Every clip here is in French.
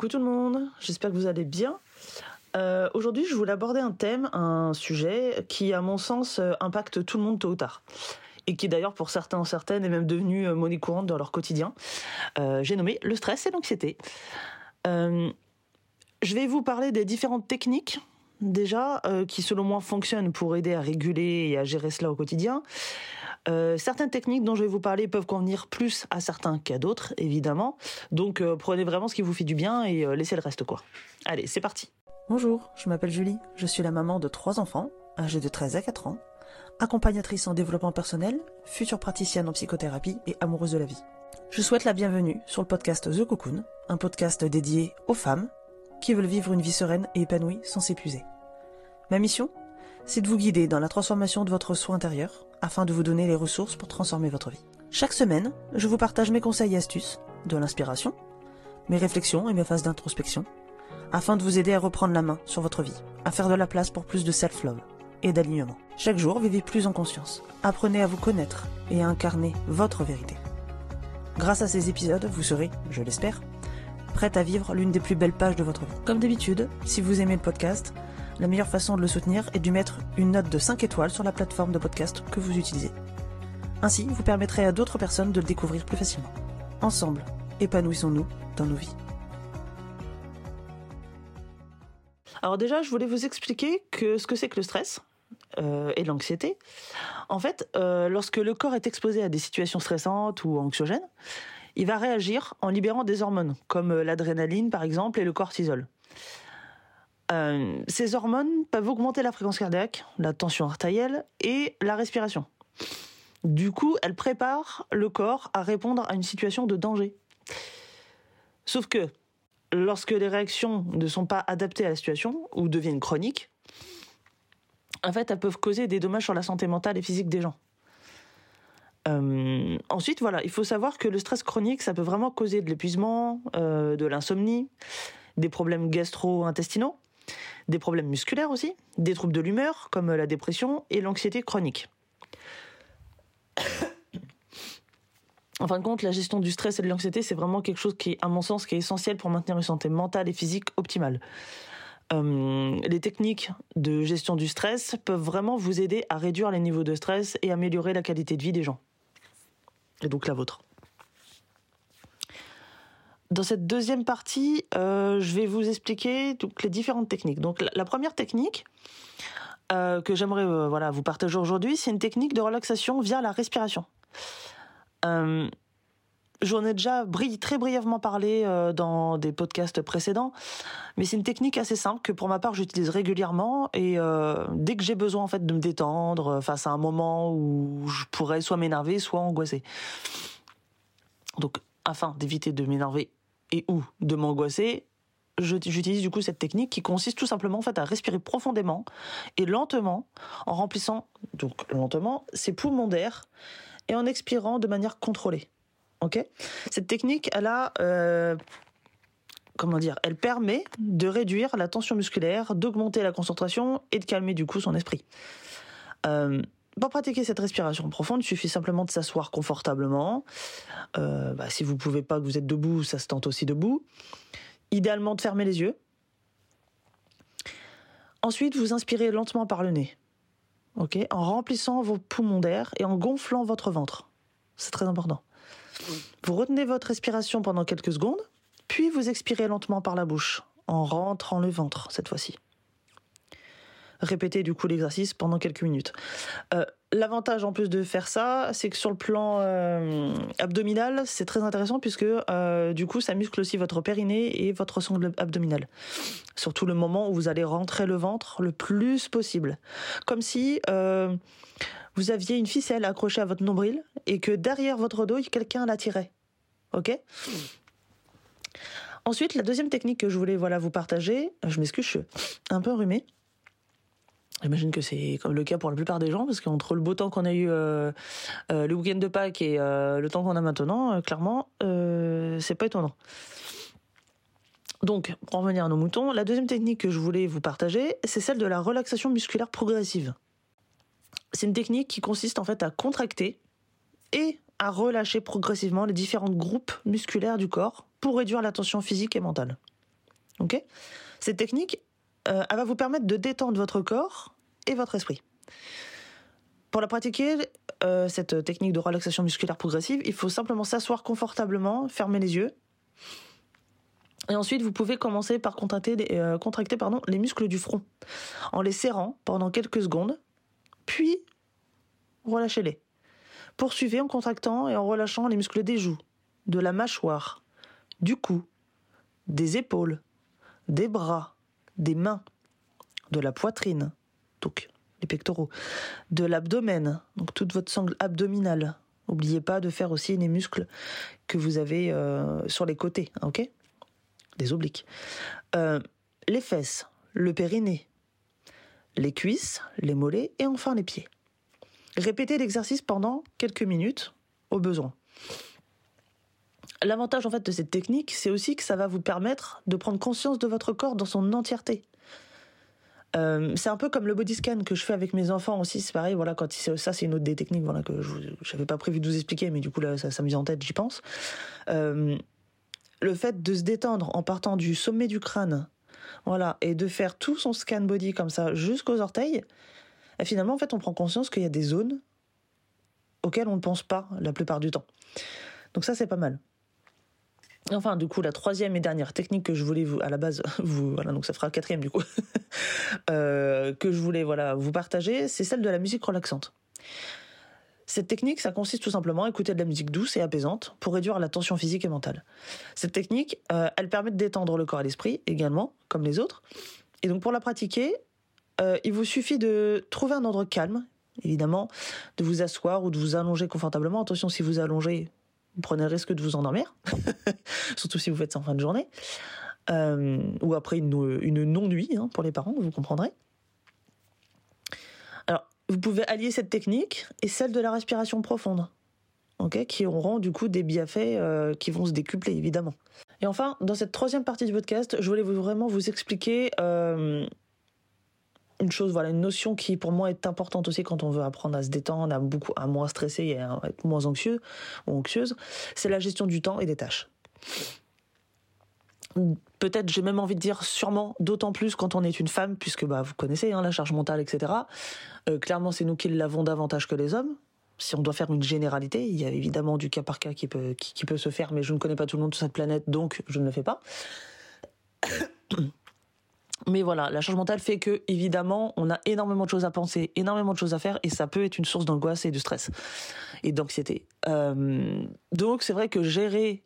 Coucou tout le monde, j'espère que vous allez bien. Euh, Aujourd'hui, je voulais aborder un thème, un sujet qui, à mon sens, euh, impacte tout le monde tôt ou tard. Et qui, d'ailleurs, pour certains certaines, est même devenu euh, monnaie courante dans leur quotidien. J'ai nommé le stress et l'anxiété. Je vais vous parler des différentes techniques, déjà, qui, selon moi, fonctionnent pour aider à réguler et à gérer cela au quotidien. Euh, certaines techniques dont je vais vous parler peuvent convenir plus à certains qu'à d'autres, évidemment. Donc euh, prenez vraiment ce qui vous fait du bien et euh, laissez le reste, quoi. Allez, c'est parti. Bonjour, je m'appelle Julie, je suis la maman de trois enfants, âgés de 13 à 4 ans, accompagnatrice en développement personnel, future praticienne en psychothérapie et amoureuse de la vie. Je souhaite la bienvenue sur le podcast The Cocoon, un podcast dédié aux femmes qui veulent vivre une vie sereine et épanouie sans s'épuiser. Ma mission C'est de vous guider dans la transformation de votre soi intérieur afin de vous donner les ressources pour transformer votre vie. Chaque semaine, je vous partage mes conseils et astuces, de l'inspiration, mes réflexions et mes phases d'introspection, afin de vous aider à reprendre la main sur votre vie, à faire de la place pour plus de self-love et d'alignement. Chaque jour, vivez plus en conscience. Apprenez à vous connaître et à incarner votre vérité. Grâce à ces épisodes, vous serez, je l'espère, prête à vivre l'une des plus belles pages de votre vie. Comme d'habitude, si vous aimez le podcast, la meilleure façon de le soutenir est de mettre une note de 5 étoiles sur la plateforme de podcast que vous utilisez. Ainsi, vous permettrez à d'autres personnes de le découvrir plus facilement. Ensemble, épanouissons-nous dans nos vies. Alors déjà, je voulais vous expliquer que ce que c'est que le stress euh, et l'anxiété. En fait, euh, lorsque le corps est exposé à des situations stressantes ou anxiogènes, il va réagir en libérant des hormones, comme euh, l'adrénaline par exemple et le cortisol. Euh, ces hormones peuvent augmenter la fréquence cardiaque, la tension artérielle et la respiration. Du coup, elles préparent le corps à répondre à une situation de danger. Sauf que lorsque les réactions ne sont pas adaptées à la situation ou deviennent chroniques, en fait, elles peuvent causer des dommages sur la santé mentale et physique des gens. Euh, ensuite, voilà, il faut savoir que le stress chronique, ça peut vraiment causer de l'épuisement, euh, de l'insomnie, des problèmes gastro-intestinaux, des problèmes musculaires aussi, des troubles de l'humeur comme la dépression et l'anxiété chronique. En fin de compte, la gestion du stress et de l'anxiété, c'est vraiment quelque chose qui, à mon sens, qui est essentiel pour maintenir une santé mentale et physique optimale. Euh, les techniques de gestion du stress peuvent vraiment vous aider à réduire les niveaux de stress et améliorer la qualité de vie des gens. Et donc la vôtre. Dans cette deuxième partie, euh, je vais vous expliquer donc, les différentes techniques. Donc la, première technique euh, que j'aimerais euh, voilà, vous partager aujourd'hui, c'est une technique de relaxation via la respiration. J'en ai déjà bri très brièvement parlé dans des podcasts précédents, mais c'est une technique assez simple que pour ma part j'utilise régulièrement et dès que j'ai besoin en fait de me détendre face à un moment où je pourrais soit m'énerver, soit angoisser. Donc afin d'éviter de m'énerver et ou de m'angoisser, j'utilise du coup cette technique qui consiste tout simplement en fait à respirer profondément et lentement en remplissant donc lentement ses poumons d'air et en expirant de manière contrôlée. Ok? Cette technique, elle a euh, comment dire Elle permet de réduire la tension musculaire, d'augmenter la concentration et de calmer du coup son esprit. Euh, pour pratiquer cette respiration profonde, il suffit simplement de s'asseoir confortablement. Euh, bah, si vous pouvez pas, que vous êtes debout, ça se tente aussi debout. Idéalement de fermer les yeux. Ensuite, vous inspirez lentement par le nez. En remplissant vos poumons d'air et en gonflant votre ventre. C'est très important. Vous retenez votre respiration pendant quelques secondes, puis vous expirez lentement par la bouche, en rentrant le ventre cette fois-ci. Répétez du coup l'exercice pendant quelques minutes. Euh, L'avantage en plus de faire ça, c'est que sur le plan euh, abdominal, c'est très intéressant puisque euh, du coup ça muscle aussi votre périnée et votre sangle abdominal. Surtout le moment où vous allez rentrer le ventre le plus possible. Comme si vous aviez une ficelle accrochée à votre nombril et que derrière votre dos, quelqu'un la tirait. Ok? Ensuite, la deuxième technique que je voulais voilà, vous partager, je m'excuse, je suis un peu enrhumée. J'imagine que c'est le cas pour la plupart des gens, parce qu'entre le beau temps qu'on a eu euh, euh, le week-end de Pâques et euh, le temps qu'on a maintenant, clairement, c'est pas étonnant. Donc, pour en revenir à nos moutons, la deuxième technique que je voulais vous partager, c'est celle de la relaxation musculaire progressive. C'est une technique qui consiste en fait à contracter et à relâcher progressivement les différents groupes musculaires du corps pour réduire la tension physique et mentale. Ok? Cette technique, euh, elle va vous permettre de détendre votre corps et votre esprit. Pour la pratiquer, euh, cette technique de relaxation musculaire progressive, il faut simplement s'asseoir confortablement, fermer les yeux. Et ensuite, vous pouvez commencer par contracter, euh, les muscles du front en les serrant pendant quelques secondes, puis relâchez-les. Poursuivez en contractant et en relâchant les muscles des joues, de la mâchoire, du cou, des épaules, des bras, des mains, de la poitrine, donc les pectoraux, de l'abdomen, donc toute votre sangle abdominale. N'oubliez pas de faire aussi les muscles que vous avez euh, sur les côtés, hein, ok? Les obliques. Euh, les fesses, le périnée, les cuisses, les mollets et enfin les pieds. Répétez l'exercice pendant quelques minutes au besoin. L'avantage en fait de cette technique, c'est aussi que ça va vous permettre de prendre conscience de votre corps dans son entièreté. Euh, c'est un peu comme le body scan que je fais avec mes enfants aussi. C'est pareil, voilà, quand ça c'est une autre des techniques, voilà que je n'avais pas prévu de vous expliquer, mais du coup là ça, ça me vient en tête, j'y pense. Euh, le fait de se détendre en partant du sommet du crâne, voilà, et de faire tout son scan body comme ça jusqu'aux orteils, et finalement en fait on prend conscience qu'il y a des zones auxquelles on ne pense pas la plupart du temps. Donc ça c'est pas mal. Enfin, du coup, la troisième et dernière technique que je voulais vous, à la base, vous, voilà, donc ça fera quatrième du coup, euh, que je voulais voilà vous partager, c'est celle de la musique relaxante. Cette technique, ça consiste tout simplement à écouter de la musique douce et apaisante pour réduire la tension physique et mentale. Cette technique, euh, elle permet de détendre le corps et l'esprit également, comme les autres. Et donc pour la pratiquer, euh, il vous suffit de trouver un endroit calme, évidemment, de vous asseoir ou de vous allonger confortablement. Attention, si vous allongez, vous prenez le risque de vous endormir, surtout si vous faites ça en fin de journée, euh, ou après une, non-nuit hein, pour les parents, vous comprendrez. Alors, vous pouvez allier cette technique et celle de la respiration profonde, ok, qui auront du coup des bienfaits euh, qui vont se décupler évidemment. Et enfin, dans cette troisième partie du podcast, je voulais vraiment vous expliquer euh, une chose, voilà, une notion qui pour moi est importante aussi quand on veut apprendre à se détendre, à beaucoup, à moins stresser et à être moins anxieux ou anxieuse, c'est la gestion du temps et des tâches. Peut-être, j'ai même envie de dire sûrement, d'autant plus quand on est une femme, puisque bah, vous connaissez hein, la charge mentale, etc. Euh, clairement, c'est nous qui l'avons davantage que les hommes. Si on doit faire une généralité, il y a évidemment du cas par cas qui peut, qui, qui peut se faire, mais je ne connais pas tout le monde sur cette planète, donc je ne le fais pas. Mais voilà, la charge mentale fait que, évidemment, on a énormément de choses à penser, énormément de choses à faire, et ça peut être une source d'angoisse et de stress et d'anxiété. Euh, donc, c'est vrai que gérer,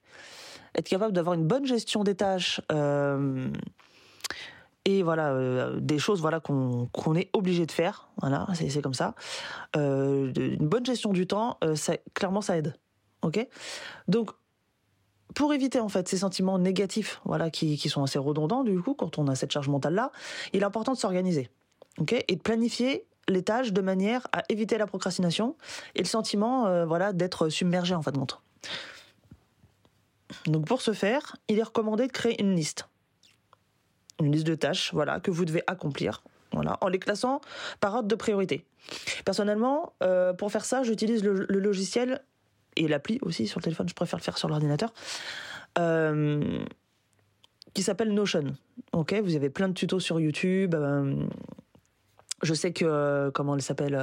être capable d'avoir une bonne gestion des tâches euh, et voilà euh, des choses voilà qu'on est obligé de faire, voilà, c'est comme ça. Une bonne gestion du temps, clairement, ça aide. Donc pour éviter en fait ces sentiments négatifs, voilà, qui, sont assez redondants du coup quand on a cette charge mentale là, il est important de s'organiser, et de planifier les tâches de manière à éviter la procrastination et le sentiment, euh, voilà, d'être submergé en fin de compte. Donc pour ce faire, il est recommandé de créer une liste, une liste de tâches, voilà, que vous devez accomplir, en les classant par ordre de priorité. Personnellement, euh, pour faire ça, j'utilise le logiciel et l'appli aussi sur le téléphone, je préfère le faire sur l'ordinateur, euh, qui s'appelle Notion. Ok, vous avez plein de tutos sur YouTube. Euh, je sais que, euh, comment elle s'appelle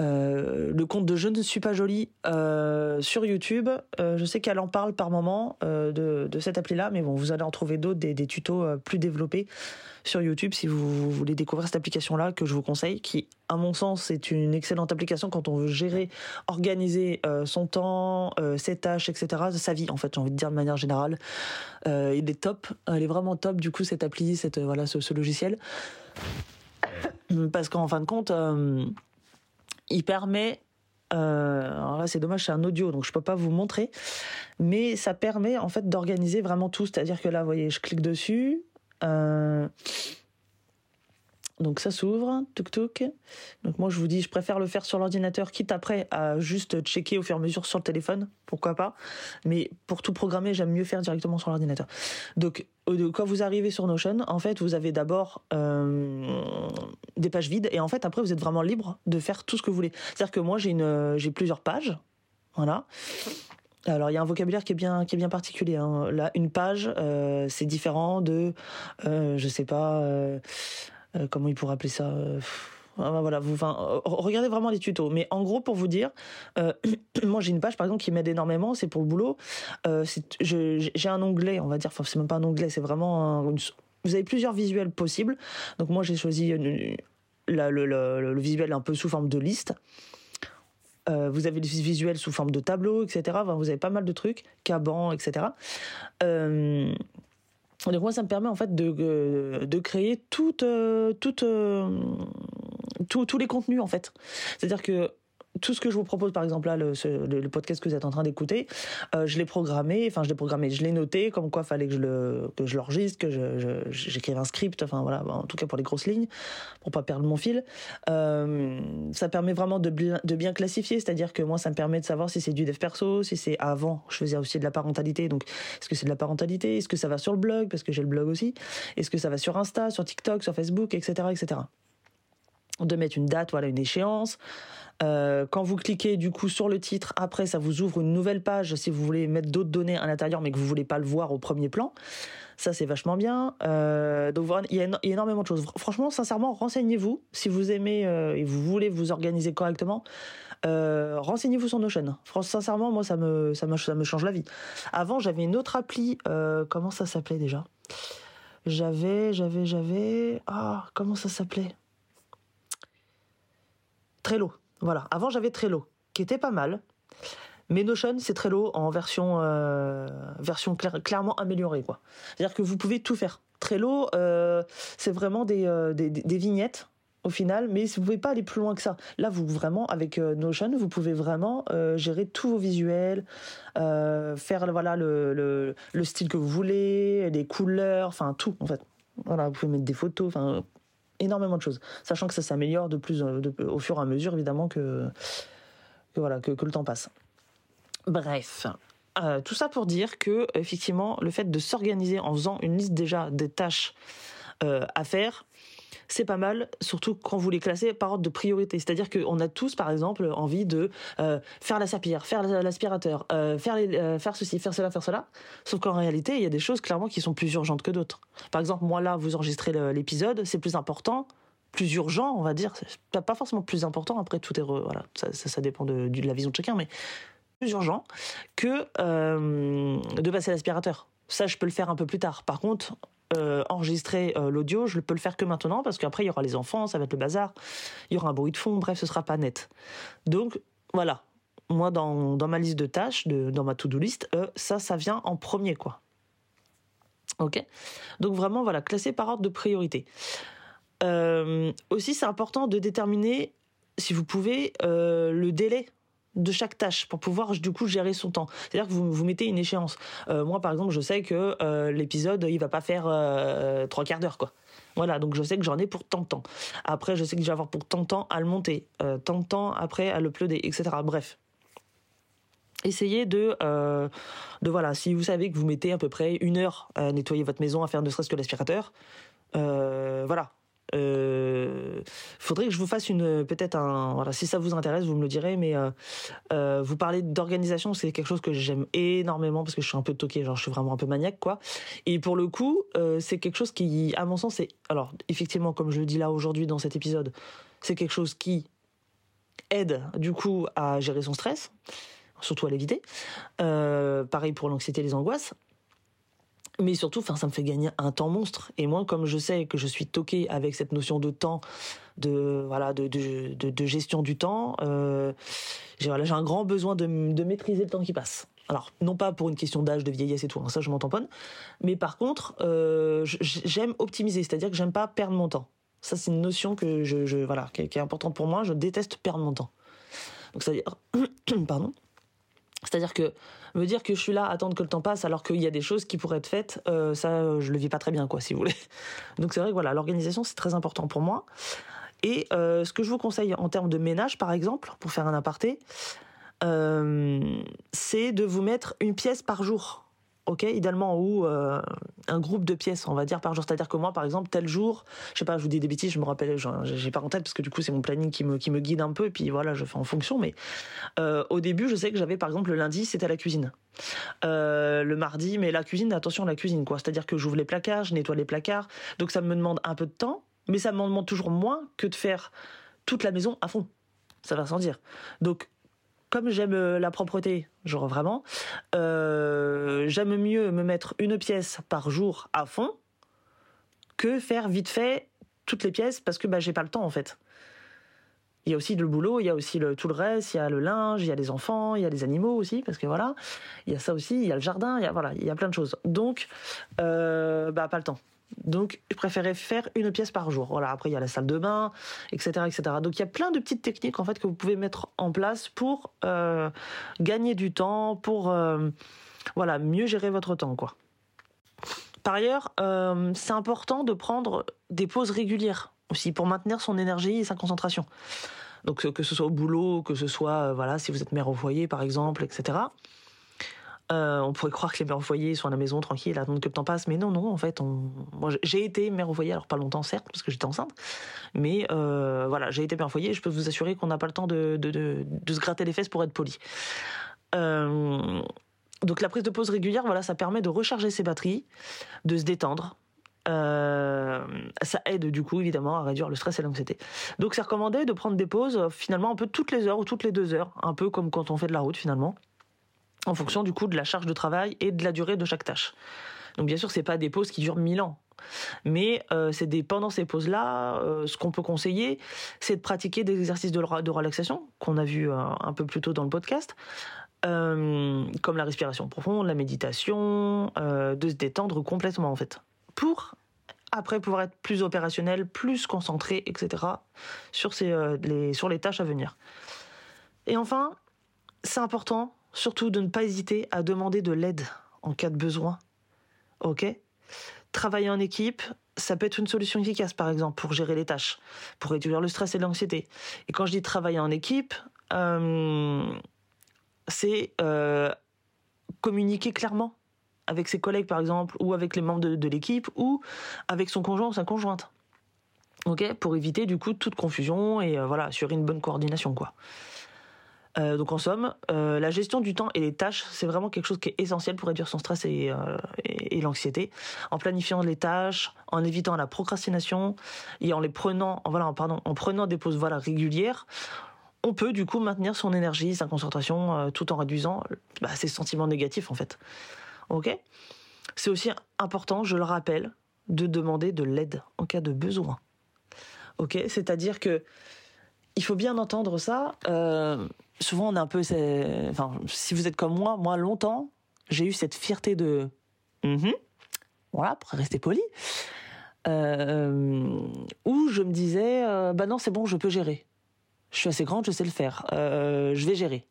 euh, le compte de Je ne suis pas jolie euh, sur YouTube. Euh, je sais qu'elle en parle par moment de, de, cette appli-là, mais bon, vous allez en trouver d'autres, des, tutos plus développés sur YouTube si vous, voulez découvrir cette application-là que je vous conseille, qui, à mon sens, est une excellente application quand on veut gérer, organiser son temps, ses tâches, etc., sa vie, en fait, j'ai envie de dire de manière générale. il est top, elle est vraiment top, du coup, cette appli, cette, voilà, ce logiciel. Parce qu'en fin de compte, il permet euh, alors là, c'est dommage, c'est un audio, donc je peux pas vous montrer, mais ça permet en fait d'organiser vraiment tout. C'est-à-dire que là, vous voyez, je clique dessus, euh, donc ça s'ouvre, tuk tuk. Donc moi je vous dis, je préfère le faire sur l'ordinateur, quitte après à juste checker au fur et à mesure sur le téléphone, pourquoi pas. Mais pour tout programmer, j'aime mieux faire directement sur l'ordinateur. Donc quand vous arrivez sur Notion, en fait vous avez d'abord euh, des pages vides et en fait après vous êtes vraiment libre de faire tout ce que vous voulez. C'est-à-dire que moi j'ai plusieurs pages, voilà. Alors il y a un vocabulaire qui est bien qui est bien particulier. Hein. Là, une page, euh, c'est différent de, euh, je sais pas, euh, comment il pourrait appeler ça. euh, voilà, vous, enfin, regardez vraiment les tutos. Mais en gros, pour vous dire, euh, moi j'ai une page par exemple qui m'aide énormément, c'est pour le boulot. J'ai un onglet, on va dire, enfin c'est même pas un onglet, c'est vraiment vous avez plusieurs visuels possibles. Donc moi j'ai choisi le, visuel un peu sous forme de liste. Vous avez le visuel sous forme de tableau, etc. Vous avez pas mal de trucs, Caban, etc. Euh, donc moi, ça me permet en fait de, euh, de créer toute, euh, toute, euh, tous- tous les contenus en fait. C'est-à-dire que tout ce que je vous propose, par exemple là, le, podcast que vous êtes en train d'écouter, euh, je l'ai programmé, enfin je l'ai programmé, je l'ai noté, comme quoi fallait que je le que je l'enregistre, que je- j'écrive un script, enfin voilà, en tout cas pour les grosses lignes, pour pas perdre mon fil. Euh, ça permet vraiment de bien, de bien classifier, c'est-à-dire que moi ça me permet de savoir si c'est du dev perso, si c'est avant, je faisais aussi de la parentalité, donc est-ce que c'est de la parentalité, est-ce que ça va sur le blog, parce que j'ai le blog aussi, est-ce que ça va sur Insta, sur TikTok, sur Facebook, etc., etc de mettre une date, voilà, une échéance. Euh, quand vous cliquez du coup sur le titre, après ça vous ouvre une nouvelle page si vous voulez mettre d'autres données à l'intérieur mais que vous voulez pas le voir au premier plan. Ça c'est vachement bien. Euh, donc il y, a énormément de choses. Fr- Franchement, sincèrement, renseignez-vous si vous aimez euh, et vous voulez vous organiser correctement. Renseignez-vous sur Notion. Fran- Sincèrement, moi ça me ça me ça me change la vie. Avant j'avais une autre appli. comment ça s'appelait déjà? J'avais j'avais j'avais ah comment ça s'appelait? Trello. Voilà. Avant, j'avais Trello, qui était pas mal. Mais Notion, c'est Trello en version, euh, version clair- clairement améliorée. C'est-à-dire que vous pouvez tout faire. Trello, euh, c'est vraiment des, euh, des, des- vignettes au final, mais vous pouvez pas aller plus loin que ça. Là, vous vraiment avec Notion, vous pouvez vraiment gérer tous vos visuels, faire voilà le, le, le style que vous voulez, les couleurs, enfin tout en fait. Voilà, vous pouvez mettre des photos, énormément de choses, sachant que ça s'améliore de plus au fur et à mesure évidemment que, voilà que, que le temps passe. Bref, euh, tout ça pour dire que effectivement le fait de s'organiser en faisant une liste déjà des tâches euh, à faire, c'est pas mal, surtout quand vous les classez par ordre de priorité. C'est-à-dire qu'on a tous, par exemple, envie de euh, faire la serpillière, faire l'aspirateur, euh, faire, euh, faire ceci, faire cela, faire cela. Sauf qu'en réalité, il y a des choses clairement qui sont plus urgentes que d'autres. Par exemple, moi là, vous enregistrez l'épisode, c'est plus important, plus urgent, on va dire. Pas- forcément plus important. Après, tout est voilà, ça, ça, dépend de, de la vision de chacun, mais plus urgent que de passer l'aspirateur. Ça, je peux le faire un peu plus tard. Par contre, euh, enregistrer euh, l'audio, je peux le faire que maintenant parce qu'après il y aura les enfants, ça va être le bazar, il y aura un bruit de fond, bref, ce sera pas net. Donc voilà, moi dans, dans ma liste de tâches, dans ma to-do list, euh, ça, ça vient en premier quoi. Ok? Donc vraiment voilà, classé par ordre de priorité. Aussi, c'est important de déterminer, si vous pouvez, le délai de chaque tâche pour pouvoir du coup gérer son temps. C'est-à-dire que vous vous mettez une échéance. Euh, moi par exemple, je sais que euh, l'épisode il va pas faire euh, trois quarts d'heure quoi. Voilà, donc je sais que j'en ai pour tant de temps. Après, je sais que je vais avoir pour tant de temps à le monter, tant de temps après à le uploader, etc. Bref. Essayez de, de voilà, si vous savez que vous mettez à peu près une heure à nettoyer votre maison, à faire ne serait-ce que l'aspirateur, voilà, euh, faudrait que je vous fasse une peut-être un voilà si ça vous intéresse vous me le direz mais euh, euh, vous parlez d'organisation c'est quelque chose que j'aime énormément parce que je suis un peu toqué genre je suis vraiment un peu maniaque quoi. Et pour le coup euh, c'est quelque chose qui à mon sens c'est alors effectivement comme je le dis là aujourd'hui dans cet épisode c'est quelque chose qui aide du coup à gérer son stress surtout à l'éviter. Pareil pour l'anxiété et les angoisses mais surtout, enfin, ça me fait gagner un temps monstre. Et moi, comme je sais que je suis toqué avec cette notion de temps, de voilà, de, de, gestion du temps, euh, j'ai voilà, un grand besoin de, de maîtriser le temps qui passe. Alors, non pas pour une question d'âge, de vieillesse et tout, hein, ça je m'en tamponne, mais par contre, euh, j'aime optimiser, c'est-à-dire que j'aime pas perdre mon temps. Ça, c'est une notion que je, voilà, qui est, qui est importante pour moi. Je déteste perdre mon temps. Donc, c'est-à-dire, pardon. C'est-à-dire que me dire que je suis là attendre que le temps passe alors qu'il y a des choses qui pourraient être faites, euh, ça, je le vis pas très bien, quoi, si vous voulez. Donc c'est vrai que voilà, l'organisation c'est très important pour moi. Et euh, ce que je vous conseille en termes de ménage, par exemple, pour faire un aparté, euh, c'est de vous mettre une pièce par jour ok idéalement ou euh, un groupe de pièces on va dire par jour. C'est à dire que moi par exemple tel jour je sais pas je vous dis des bêtises je me rappelle j'ai pas en tête parce que du coup c'est mon planning qui me guide un peu et puis voilà je fais en fonction mais euh, au début je sais que j'avais par exemple le lundi c'était la cuisine. Euh, le mardi mais la cuisine attention la cuisine quoi. C'est à dire que j'ouvre les placards je nettoie les placards donc ça me demande un peu de temps mais ça me demande toujours moins que de faire toute la maison à fond. Ça va sans dire. Donc comme j'aime euh, la propreté, genre vraiment, euh, j'aime mieux me mettre une pièce par jour à fond que faire vite fait toutes les pièces parce que bah, j'ai pas le temps en fait. Il y a aussi le boulot, il y a aussi tout le reste, il y a le linge, il y a les enfants, il y a les animaux aussi, parce que voilà, il y a ça aussi, il y a le jardin, il y a, voilà, il y a plein de choses. Donc, euh, bah, pas le temps. Donc, je préférais faire une pièce par jour. Voilà. Après, il y a la salle de bain, etc., etc. Donc, il y a plein de petites techniques en fait que vous pouvez mettre en place pour euh, gagner du temps, pour euh, voilà mieux gérer votre temps, quoi. Par ailleurs, euh, c'est important de prendre des pauses régulières aussi pour maintenir son énergie et sa concentration. Donc, que ce soit au boulot, que ce soit voilà si vous êtes mère au foyer par exemple, etc. Euh, on pourrait croire que les mères au foyer sont à la maison tranquille, attendent que le temps passe, mais non, non, en fait, moi, j'ai été mère au foyer, alors pas longtemps certes, parce que j'étais enceinte, mais euh, voilà, j'ai été mère au foyer, je peux vous assurer qu'on n'a pas le temps de, se gratter les fesses pour être poli. Euh, donc la prise de pause régulière, voilà, ça permet de recharger ses batteries, de se détendre, ça aide du coup évidemment à réduire le stress et l'anxiété. Donc c'est recommandé de prendre des pauses finalement un peu toutes les heures ou toutes les deux heures, un peu comme quand on fait de la route finalement en fonction du coup de la charge de travail et de la durée de chaque tâche. Donc bien sûr, c'est pas des pauses qui durent mille ans. Mais euh, c'est pendant ces pauses-là, euh, ce qu'on peut conseiller, c'est de pratiquer des exercices de, de relaxation qu'on a vu euh, un peu plus tôt dans le podcast, comme la respiration profonde, la méditation, de se détendre complètement en fait, pour après pouvoir être plus opérationnel, plus concentré, etc. sur, les, sur les tâches à venir. Et enfin, c'est important Surtout de ne pas hésiter à demander de l'aide en cas de besoin. Ok? Travailler en équipe, ça peut être une solution efficace, par exemple, pour gérer les tâches, pour réduire le stress et l'anxiété. Et quand je dis travailler en équipe, euh, c'est euh, communiquer clairement avec ses collègues, par exemple, ou avec les membres de, l'équipe, ou avec son conjoint ou sa conjointe. Ok? Pour éviter, du coup, toute confusion et euh, voilà, assurer une bonne coordination, quoi. Euh, donc en somme, euh, la gestion du temps et les tâches, c'est vraiment quelque chose qui est essentiel pour réduire son stress et, euh, l'anxiété. En planifiant les tâches, en évitant la procrastination et en les prenant, voilà, pardon, en prenant des pauses voilà régulières, on peut du coup maintenir son énergie, sa concentration, tout en réduisant bah, ses sentiments négatifs en fait. Ok? C'est aussi important, je le rappelle, de demander de l'aide en cas de besoin. Ok? C'est-à-dire que il faut bien entendre ça souvent on est un peu, enfin, si vous êtes comme moi, moi longtemps, j'ai eu cette fierté de, mm-hmm. voilà, pour rester poli, euh, où je me disais, euh, bah non, c'est bon, je peux gérer. Je suis assez grande, je sais le faire. Euh, je vais gérer.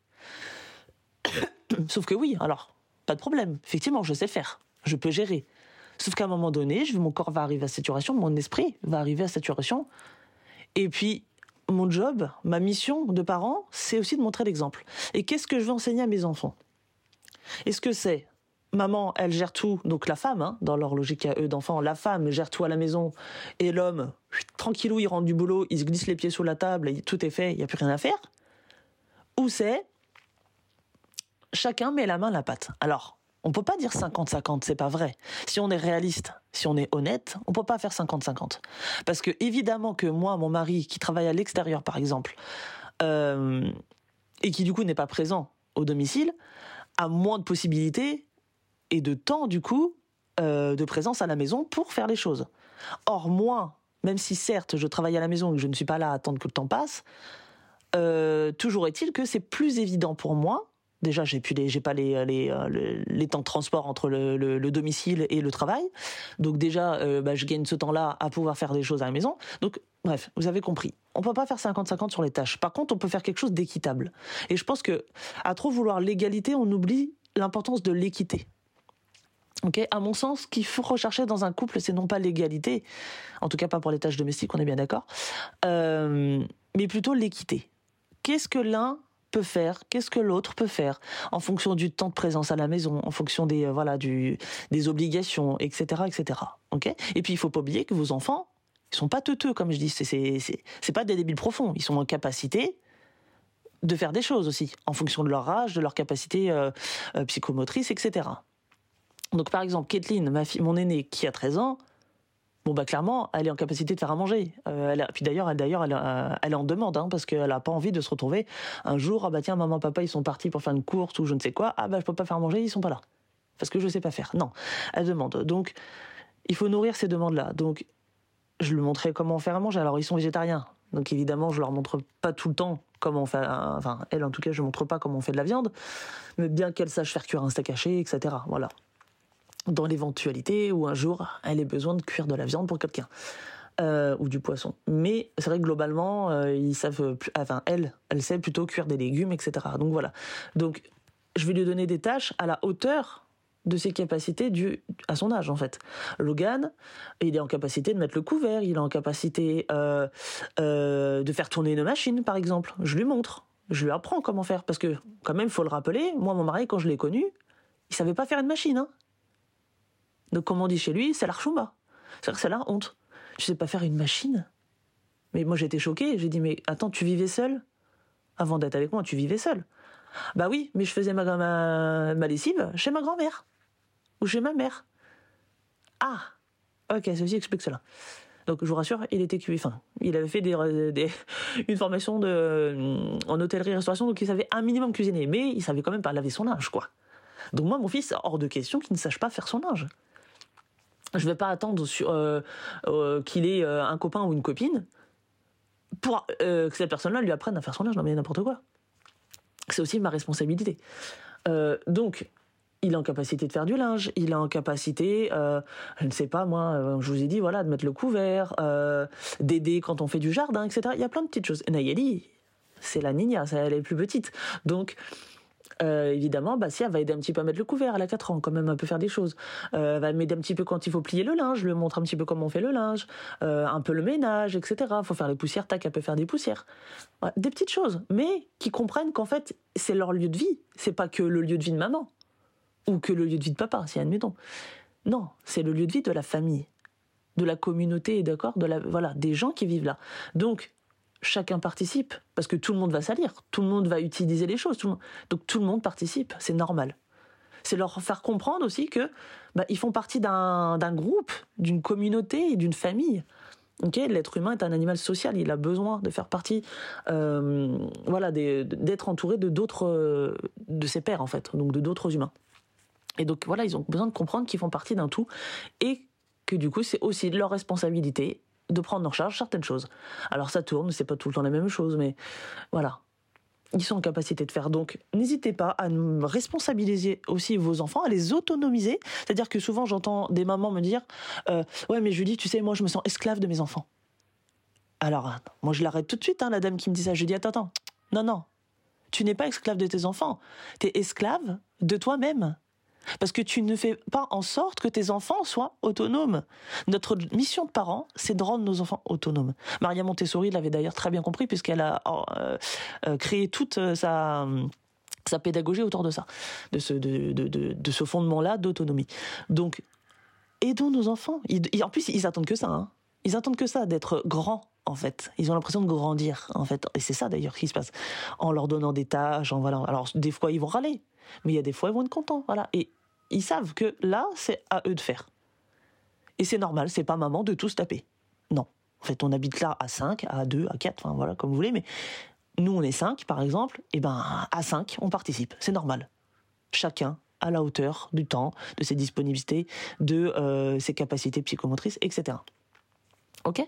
Sauf que oui, alors, pas de problème. Effectivement, je sais faire. Je peux gérer. Sauf qu'à un moment donné, mon corps va arriver à saturation, mon esprit va arriver à saturation. Et puis, mon job, ma mission de parent, c'est aussi de montrer l'exemple. Et qu'est-ce que je veux enseigner à mes enfants? Est-ce que c'est maman, elle gère tout, donc la femme, hein, dans leur logique à eux d'enfants, la femme gère tout à la maison, et l'homme, tranquillou, il rentre du boulot, il se glisse les pieds sous la table, tout est fait, il n'y a plus rien à faire? Ou c'est chacun met la main à la pâte. Alors, on peut pas dire 50-50, c'est pas vrai. Si on est réaliste, si on est honnête, on peut pas faire 50-50. Parce que évidemment que moi, mon mari, qui travaille à l'extérieur par exemple, euh, et qui du coup n'est pas présent au domicile, a moins de possibilités et de temps du coup euh, de présence à la maison pour faire les choses. Or moi, même si certes je travaille à la maison et que je ne suis pas là à attendre que le temps passe, euh, toujours est-il que c'est plus évident pour moi Déjà, j'ai plus j'ai pas les, les, euh, les, temps de transport entre le, le, domicile et le travail. Donc déjà, euh, bah, je gagne ce temps-là à pouvoir faire des choses à la maison. Donc, bref, vous avez compris. On peut pas faire 50-50 sur les tâches. Par contre, on peut faire quelque chose d'équitable. Et je pense que, à trop vouloir l'égalité, on oublie l'importance de l'équité. Ok, à mon sens, ce qu'il faut rechercher dans un couple, c'est non pas l'égalité, en tout cas pas pour les tâches domestiques, on est bien d'accord, euh, mais plutôt l'équité. Qu'est-ce que l'un peut faire, qu'est-ce que l'autre peut faire, en fonction du temps de présence à la maison, en fonction des euh, voilà du des obligations, etc., etc. Ok? Et puis il faut pas oublier que vos enfants, ils sont pas teuteux comme je dis, c'est c'est c'est pas des débiles profonds, ils sont en capacité de faire des choses aussi, en fonction de leur âge, de leur capacité euh, euh, psychomotrice, etc. Donc par exemple, Kathleen, ma fille, mon aînée, qui a 13 ans, bon bah clairement, elle est en capacité de faire à manger. Euh, elle puis d'ailleurs, elle, d'ailleurs, elle, euh, elle en demande, hein, parce qu'elle a pas envie de se retrouver un jour, ah bah tiens, maman, papa, ils sont partis pour faire une course ou je ne sais quoi, ah bah je peux pas faire à manger, ils sont pas là. Parce que je sais pas faire. Non, elle demande. Donc, il faut nourrir ces demandes-là. Donc, je lui montrais comment faire à manger. Alors, ils sont végétariens. Donc, évidemment, je leur montre pas tout le temps comment on fait, enfin, elle en tout cas, je montre pas comment on fait de la viande, mais bien qu'elle sache faire cuire un steak haché, etc. Voilà dans l'éventualité où un jour elle ait besoin de cuire de la viande pour quelqu'un. Euh, ou du poisson. Mais c'est vrai que globalement, euh, ils savent, enfin elle, elle sait plutôt cuire des légumes, etc. Donc voilà. Donc je vais lui donner des tâches à la hauteur de ses capacités à son âge en fait. Logan, il est en capacité de mettre le couvert, il est en capacité euh, de faire tourner une machine par exemple. Je lui montre, je lui apprends comment faire parce que quand même, il faut le rappeler. Moi, mon mari, quand je l'ai connu, il savait pas faire une machine. Hein. Donc, comme on dit chez lui, c'est l'archumba. C'est-à-dire que c'est la honte. Je sais pas faire une machine? Mais moi, j'étais choquée. J'ai dit, mais attends, tu vivais seul Avant d'être avec moi, tu vivais seul. Bah oui, mais je faisais ma, ma, lessive chez ma grand-mère. Ou chez ma mère. Ah Ok, ceci explique cela. Donc je vous rassure, il était enfin, il avait fait des, des, une formation de, en hôtellerie-restauration, donc il savait un minimum cuisiner, mais il savait quand même pas laver son linge, quoi. Donc moi, mon fils, hors de question qu'il ne sache pas faire son linge. Je ne vais pas attendre euh, euh, qu'il ait euh, un copain ou une copine pour que cette personne-là lui apprenne à faire son linge. Non mais n'importe quoi. C'est aussi ma responsabilité. donc, il est en capacité de faire du linge, il est en capacité, je ne sais pas moi, je vous ai dit voilà, de mettre le couvert, d'aider quand on fait du jardin, etc. Il y a plein de petites choses. Nayeli, c'est la nina, elle est plus petite. Donc, euh, évidemment, bah, si elle va aider un petit peu à mettre le couvert, elle a 4 ans, quand même, un peu faire des choses. Euh, elle va m'aider un petit peu quand il faut plier le linge, je lui montre un petit peu comment on fait le linge, euh, un peu le ménage, etc. Faut faire les poussières, tac, elle peut faire des poussières. des petites choses, mais qui comprennent qu'en fait, c'est leur lieu de vie. C'est pas que le lieu de vie de maman ou que le lieu de vie de papa, si admettons. Non, c'est le lieu de vie de la famille, de la communauté, d'accord, de la voilà, des gens qui vivent là. Donc chacun participe, parce que tout le monde va salir, tout le monde va utiliser les choses, donc tout le monde participe, c'est normal. C'est leur faire comprendre aussi que bah, ils font partie d'un groupe, d'une communauté, d'une famille. L'être humain est un animal social, il a besoin de faire partie, euh, voilà, d'être entouré de d'autres, de ses pairs en fait, donc de d'autres humains. Et donc voilà, ils ont besoin de comprendre qu'ils font partie d'un tout et que du coup c'est aussi leur responsabilité de prendre en charge certaines choses. Alors ça tourne, c'est pas tout le temps la même chose, mais voilà. Ils sont en capacité de faire. Donc, n'hésitez pas à responsabiliser aussi vos enfants, à les autonomiser. C'est-à-dire que souvent, j'entends des mamans me dire euh, Ouais, mais Julie, tu sais, moi, je me sens esclave de mes enfants. Alors, moi, je l'arrête tout de suite, hein, la dame qui me dit ça. Je dis Attends, attends. Non, non. Tu n'es pas esclave de tes enfants. Tu es esclave de toi-même. Parce que tu ne fais pas en sorte que tes enfants soient autonomes. Notre mission de parents, c'est de rendre nos enfants autonomes. Maria Montessori l'avait d'ailleurs très bien compris puisqu'elle a euh, euh, créé toute euh, sa sa pédagogie autour de ça, de ce, de, de, de, ce fondement-là d'autonomie. Donc, aidons nos enfants. en plus, ils attendent que ça. Hein. Ils attendent que ça, d'être grands, en fait. Ils ont l'impression de grandir, en fait. Et c'est ça, d'ailleurs, qui se passe. En leur donnant des tâches. Alors, des fois, ils vont râler. Mais il y a des fois, ils vont être contents. Voilà. Et ils savent que là, c'est à eux de faire. Et c'est normal, c'est pas maman de tous taper. Non. En fait, on habite là à 5, à 2, à 4, enfin voilà, comme vous voulez, mais nous, on est 5, par exemple, et ben, à 5, on participe. C'est normal. Chacun à la hauteur du temps, de ses disponibilités, de euh, ses capacités psychomotrices, etc. Ok?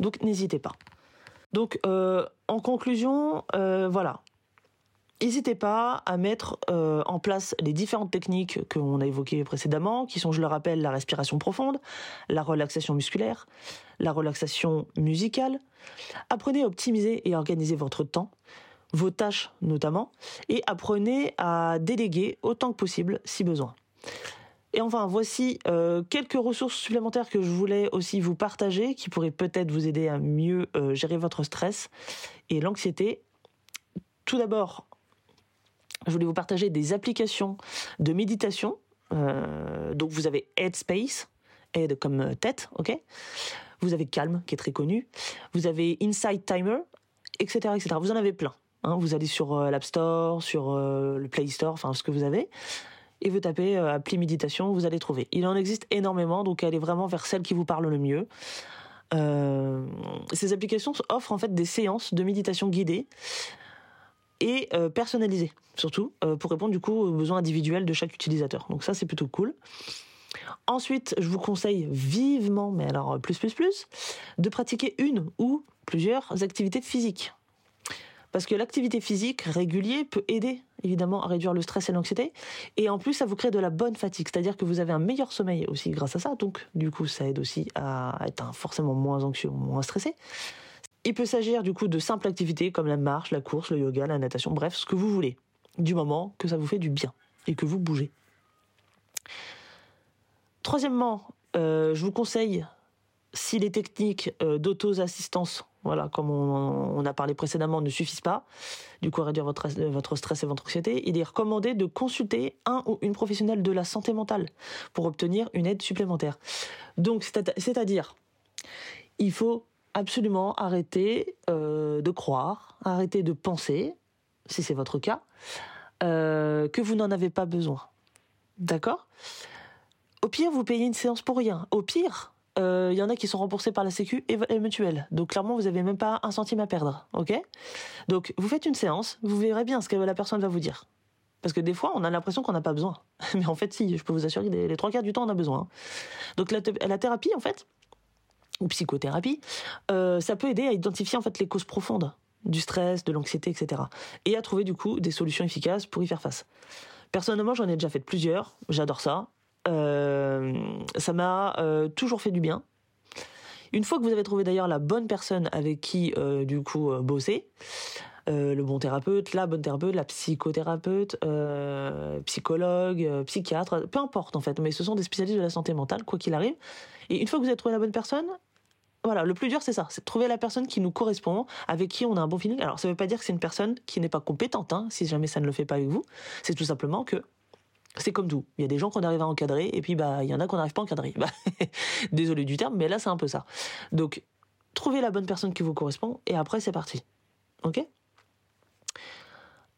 Donc, n'hésitez pas. Donc, euh, en conclusion, euh, voilà, N'hésitez pas à mettre euh, en place les différentes techniques qu'on a évoquées précédemment, qui sont, je le rappelle, la respiration profonde, la relaxation musculaire, la relaxation musicale. Apprenez à optimiser et organiser votre temps, vos tâches notamment, et apprenez à déléguer autant que possible si besoin. Et enfin, voici euh, quelques ressources supplémentaires que je voulais aussi vous partager, qui pourraient peut-être vous aider à mieux euh, gérer votre stress et l'anxiété. Tout d'abord, je voulais vous partager des applications de méditation. Euh, donc vous avez Headspace, Head comme tête, ok? Vous avez Calm, qui est très connu. Vous avez Insight Timer, etc., etc. Vous en avez plein. Hein. vous allez sur l'App Store, sur le Play Store, enfin ce que vous avez, et vous tapez appli méditation, vous allez trouver. Il en existe énormément, donc allez vraiment vers celle qui vous parle le mieux. ces applications offrent en fait des séances de méditation guidée et euh, personnalisé surtout euh, pour répondre du coup aux besoins individuels de chaque utilisateur. Donc ça c'est plutôt cool. Ensuite, je vous conseille vivement, mais alors plus plus plus, de pratiquer une ou plusieurs activités physiques. Parce que l'activité physique régulière peut aider évidemment à réduire le stress et l'anxiété. Et en plus, ça vous crée de la bonne fatigue. C'est-à-dire que vous avez un meilleur sommeil aussi grâce à ça. Donc, du coup, ça aide aussi à être forcément moins anxieux, moins stressé. Il peut s'agir du coup de simples activités comme la marche, la course, le yoga, la natation, bref, ce que vous voulez, du moment que ça vous fait du bien et que vous bougez. Troisièmement, euh, je vous conseille, si les techniques euh, d'auto-assistance, voilà, comme on, a parlé précédemment, ne suffisent pas, du coup réduire votre, stress et votre anxiété, il est recommandé de consulter un ou une professionnelle de la santé mentale pour obtenir une aide supplémentaire. Donc, c'est-à-dire, il faut absolument arrêter euh, de croire, arrêter de penser, si c'est votre cas, euh, que vous n'en avez pas besoin. D'accord? Au pire, vous payez une séance pour rien. Au pire, il euh, y en a qui sont remboursés par la Sécu et, et mutuelle. Donc clairement, vous n'avez même pas un centime à perdre. Ok? Donc vous faites une séance, vous verrez bien ce que la personne va vous dire. Parce que des fois, on a l'impression qu'on n'a pas besoin. Mais en fait, si, je peux vous assurer, les, les trois quarts du temps, on a besoin. Donc la, thérapie, en fait, ou psychothérapie, euh, ça peut aider à identifier en fait les causes profondes du stress, de l'anxiété, etc. Et à trouver du coup des solutions efficaces pour y faire face. Personnellement, j'en ai déjà fait plusieurs, j'adore ça. Euh, ça m'a euh, toujours fait du bien. Une fois que vous avez trouvé d'ailleurs la bonne personne avec qui du coup bosser, le bon thérapeute, la bonne thérapeute, la psychothérapeute, psychologue, psychiatre, peu importe en fait, mais ce sont des spécialistes de la santé mentale, quoi qu'il arrive. Et une fois que vous avez trouvé la bonne personne, voilà, le plus dur, c'est ça, c'est de trouver la personne qui nous correspond, avec qui on a un bon feeling. Alors, ça ne veut pas dire que c'est une personne qui n'est pas compétente, hein, si jamais ça ne le fait pas avec vous. C'est tout simplement que c'est comme tout. Il y a des gens qu'on arrive à encadrer, et puis bah, il y en a qu'on n'arrive pas à encadrer. Bah, désolé du terme, mais là, c'est un peu ça. Donc, trouvez la bonne personne qui vous correspond, et après, c'est parti. Ok?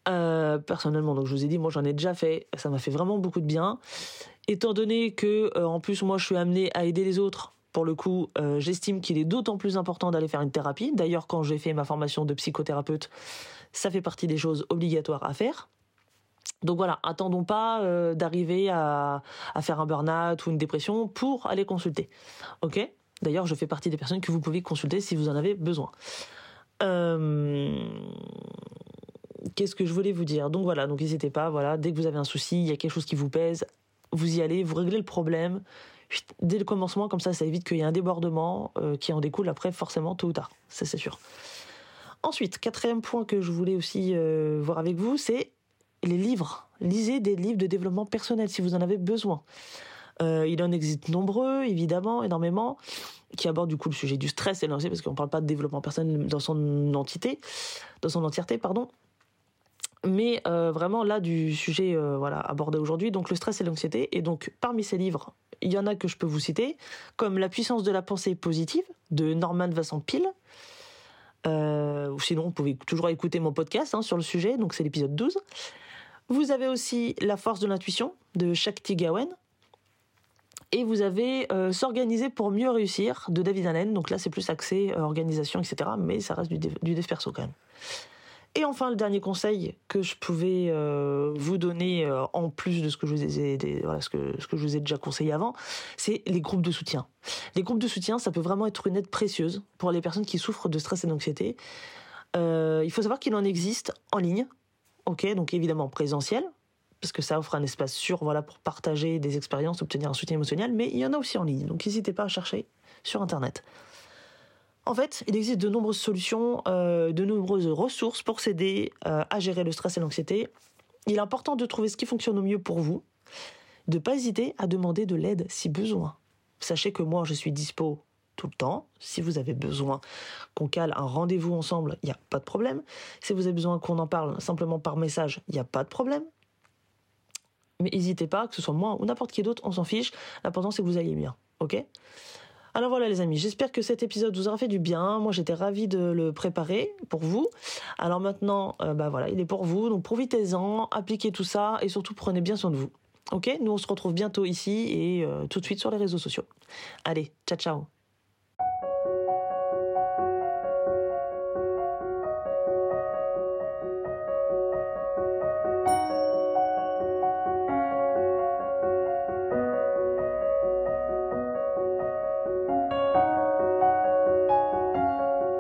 Euh, personnellement, donc je vous ai dit, moi j'en ai déjà fait, ça m'a fait vraiment beaucoup de bien. Étant donné que, euh, en plus, moi je suis amené à aider les autres pour le coup, euh, j'estime qu'il est d'autant plus important d'aller faire une thérapie. D'ailleurs, quand j'ai fait ma formation de psychothérapeute, ça fait partie des choses obligatoires à faire. Donc voilà, attendons pas euh, d'arriver à, faire un burn-out ou une dépression pour aller consulter. Ok? D'ailleurs, je fais partie des personnes que vous pouvez consulter si vous en avez besoin. Euh, qu'est-ce que je voulais vous dire? Donc voilà, donc n'hésitez pas. Voilà, dès que vous avez un souci, il y a quelque chose qui vous pèse, vous y allez, vous réglez le problème dès le commencement, comme ça, ça évite qu'il y ait un débordement euh, qui en découle après forcément tôt ou tard, ça c'est sûr. Ensuite, quatrième point que je voulais aussi voir avec vous, c'est les livres. Lisez des livres de développement personnel si vous en avez besoin. Euh, il en existe nombreux, évidemment, énormément, qui abordent du coup le sujet du stress et l'anxiété, parce qu'on ne parle pas de développement personnel dans son entité, dans son entièreté, pardon. Mais vraiment là du sujet voilà abordé aujourd'hui, donc le stress et l'anxiété. Et donc parmi ces livres, il y en a que je peux vous citer, comme La puissance de la pensée positive de Norman Vincent Peel. Euh, sinon, vous pouvez toujours écouter mon podcast hein, sur le sujet, donc c'est l'épisode 12. Vous avez aussi La force de l'intuition de Shakti Gawain. Et vous avez euh, S'organiser pour mieux réussir de David Allen. Donc là, c'est plus axé euh, organisation, etc. Mais ça reste du, du dev perso quand même. Et enfin, le dernier conseil que je pouvais euh, vous donner euh, en plus de ce que je vous ai, ce que, ce que je vous ai déjà conseillé avant, c'est les groupes de soutien. Les groupes de soutien, ça peut vraiment être une aide précieuse pour les personnes qui souffrent de stress et d'anxiété. Il faut savoir qu'il en existe en ligne, ok, donc évidemment présentiel, parce que ça offre un espace sûr, voilà, pour partager des expériences, obtenir un soutien émotionnel, mais il y en a aussi en ligne, donc n'hésitez pas à chercher sur Internet. En fait, il existe de nombreuses solutions, euh, de nombreuses ressources pour s'aider euh, à gérer le stress et l'anxiété. Il est important de trouver ce qui fonctionne au mieux pour vous, de ne pas hésiter à demander de l'aide si besoin. Sachez que moi, je suis dispo tout le temps. Si vous avez besoin qu'on cale un rendez-vous ensemble, il n'y a pas de problème. Si vous avez besoin qu'on en parle simplement par message, il n'y a pas de problème. Mais n'hésitez pas, que ce soit moi ou n'importe qui d'autre, on s'en fiche. L'important c'est que vous alliez bien, ok? Alors voilà les amis, j'espère que cet épisode vous aura fait du bien. Moi j'étais ravie de le préparer pour vous. Alors maintenant, euh, bah voilà, il est pour vous, donc profitez-en, appliquez tout ça et surtout prenez bien soin de vous. Ok? Nous on se retrouve bientôt ici et euh, tout de suite sur les réseaux sociaux. Allez, ciao ciao